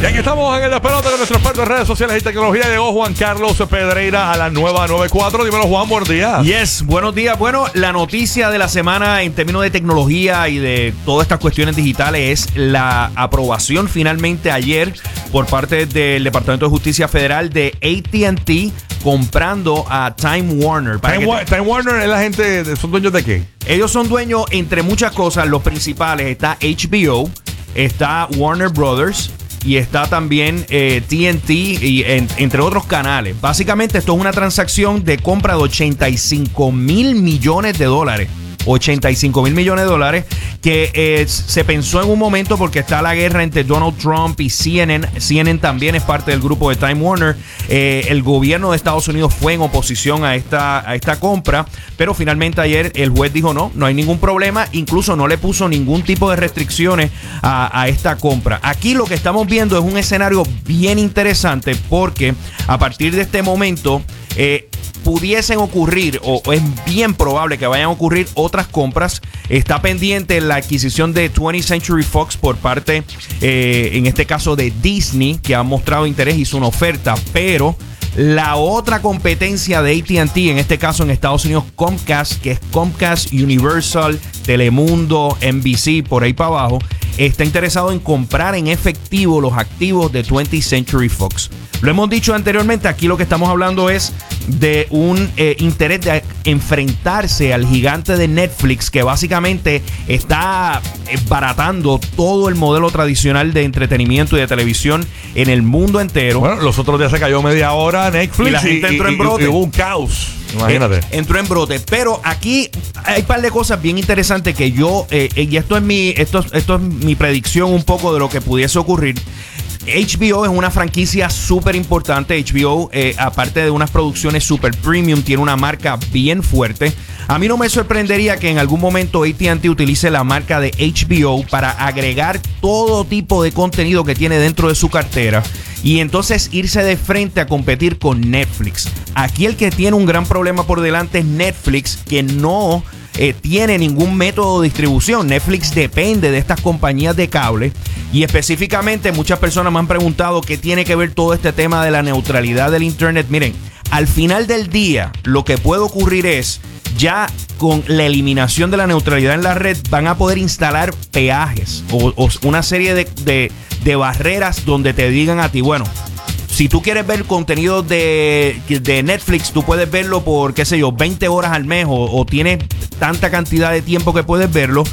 Y aquí estamos en el despelote de nuestros experto de redes sociales y tecnología. Llegó Juan Carlos Pedreira a la nueva 94. Dímelo, Juan, buenos días. Yes, buenos días. Bueno, la noticia de la semana en términos de tecnología y de todas estas cuestiones digitales es la aprobación finalmente ayer por parte del Departamento de Justicia Federal de ATT comprando a Time Warner. Para Time, Time Warner es la gente, ¿son dueños de qué? ellos son dueños, entre muchas cosas, los principales. Está HBO, está Warner Brothers y está también eh, TNT, y en- entre otros canales. Básicamente esto es una transacción de compra de 85 mil millones de dólares. 85 mil millones de dólares que eh, se pensó en un momento porque está la guerra entre Donald Trump y CNN. CNN también es parte del grupo de Time Warner. Eh, el gobierno de Estados Unidos fue en oposición a esta, a esta compra, pero finalmente ayer el juez dijo no, no hay ningún problema, incluso no le puso ningún tipo de restricciones a, esta compra. Aquí lo que estamos viendo es un escenario bien interesante porque a partir de este momento... eh, pudiesen ocurrir, o es bien probable que vayan a ocurrir otras compras. Está pendiente la adquisición de 20th Century Fox por parte, eh, en este caso, de Disney, que ha mostrado interés, hizo una oferta, pero la otra competencia de ATT, en este caso en Estados Unidos, Comcast, que es Comcast Universal, Telemundo, NBC, por ahí para abajo, está interesado en comprar en efectivo los activos de 20th Century Fox. Lo hemos dicho anteriormente, aquí lo que estamos hablando es de un eh, interés de enfrentarse al gigante de Netflix que básicamente está baratando todo el modelo tradicional de entretenimiento y de televisión en el mundo entero. Bueno, los otros días se cayó media hora Netflix Y la gente entró en brote. y hubo un caos. Eh, entró en brote. Pero aquí hay un par de cosas bien interesantes que yo, eh, eh, y esto es mi, esto, esto es mi predicción un poco de lo que pudiese ocurrir. HBO es una franquicia súper importante. HBO, eh, aparte de unas producciones super premium, tiene una marca bien fuerte. A mí no me sorprendería que en algún momento ATT utilice la marca de HBO para agregar todo tipo de contenido que tiene dentro de su cartera y entonces irse de frente a competir con Netflix. Aquí el que tiene un gran problema por delante es Netflix, que no eh, tiene ningún método de distribución. Netflix depende de estas compañías de cable y específicamente muchas personas me han preguntado qué tiene que ver todo este tema de la neutralidad del Internet. Miren, al final del día lo que puede ocurrir es ya con la eliminación de la neutralidad en la red van a poder instalar peajes o, una serie de, de- de barreras donde te digan a ti, bueno, si tú quieres ver contenido de, de Netflix, tú puedes verlo por, qué sé yo, 20 horas al mes o, o tienes tanta cantidad de tiempo que puedes verlo.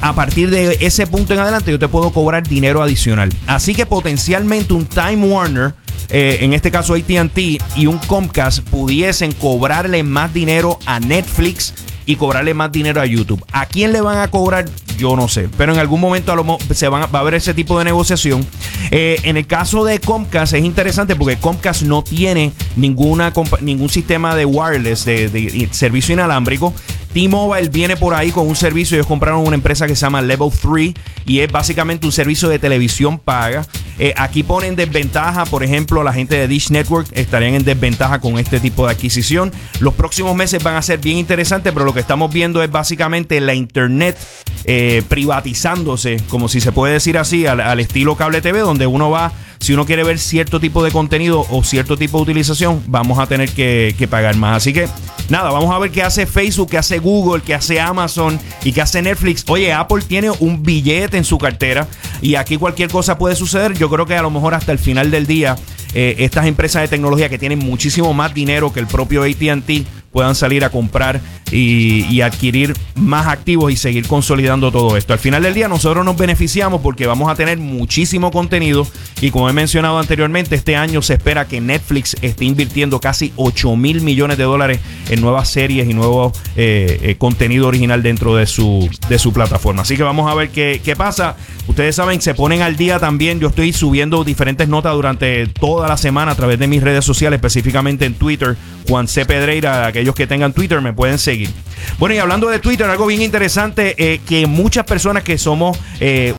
A partir de ese punto en adelante yo te puedo cobrar dinero adicional. Así que potencialmente un Time Warner, eh, en este caso ATT y un Comcast pudiesen cobrarle más dinero a Netflix y cobrarle más dinero a YouTube. ¿A quién le van a cobrar? Yo no sé. Pero en algún momento a lo se van va a haber ese tipo de negociación. Eh, en el caso de Comcast es interesante porque Comcast no tiene ninguna ningún sistema de wireless, de servicio inalámbrico. T-Mobile viene por ahí con un servicio. Ellos compraron una empresa que se llama Level 3 y es básicamente un servicio de televisión paga. Eh, aquí ponen desventaja, por ejemplo, la gente de Dish Network estarían en desventaja con este tipo de adquisición. Los próximos meses van a ser bien interesantes, pero lo que estamos viendo es básicamente la Internet eh, privatizándose, como si se puede decir así, al, estilo cable TV, donde uno va, si uno quiere ver cierto tipo de contenido o cierto tipo de utilización, vamos a tener que, que pagar más. Así que nada, vamos a ver qué hace Facebook, qué hace Google, qué hace Amazon y qué hace Netflix. Oye, Apple tiene un billete en su cartera y aquí cualquier cosa puede suceder. Yo creo que a lo mejor hasta el final del día, eh, estas empresas de tecnología que tienen muchísimo más dinero que el propio ATT puedan salir a comprar y, adquirir más activos y seguir consolidando todo esto. Al final del día nosotros nos beneficiamos porque vamos a tener muchísimo contenido y como he mencionado anteriormente, este año se espera que Netflix esté invirtiendo casi 8 mil millones de dólares en nuevas series y nuevo eh, eh, contenido original dentro de su, de su plataforma. Así que vamos a ver qué, qué pasa. Ustedes saben, se ponen al día también. Yo estoy subiendo diferentes notas durante toda la semana a través de mis redes sociales, específicamente en Twitter. Juan C. Pedreira, que tengan Twitter me pueden seguir. Bueno, y hablando de Twitter, algo bien interesante, eh, que muchas personas que somos... eh,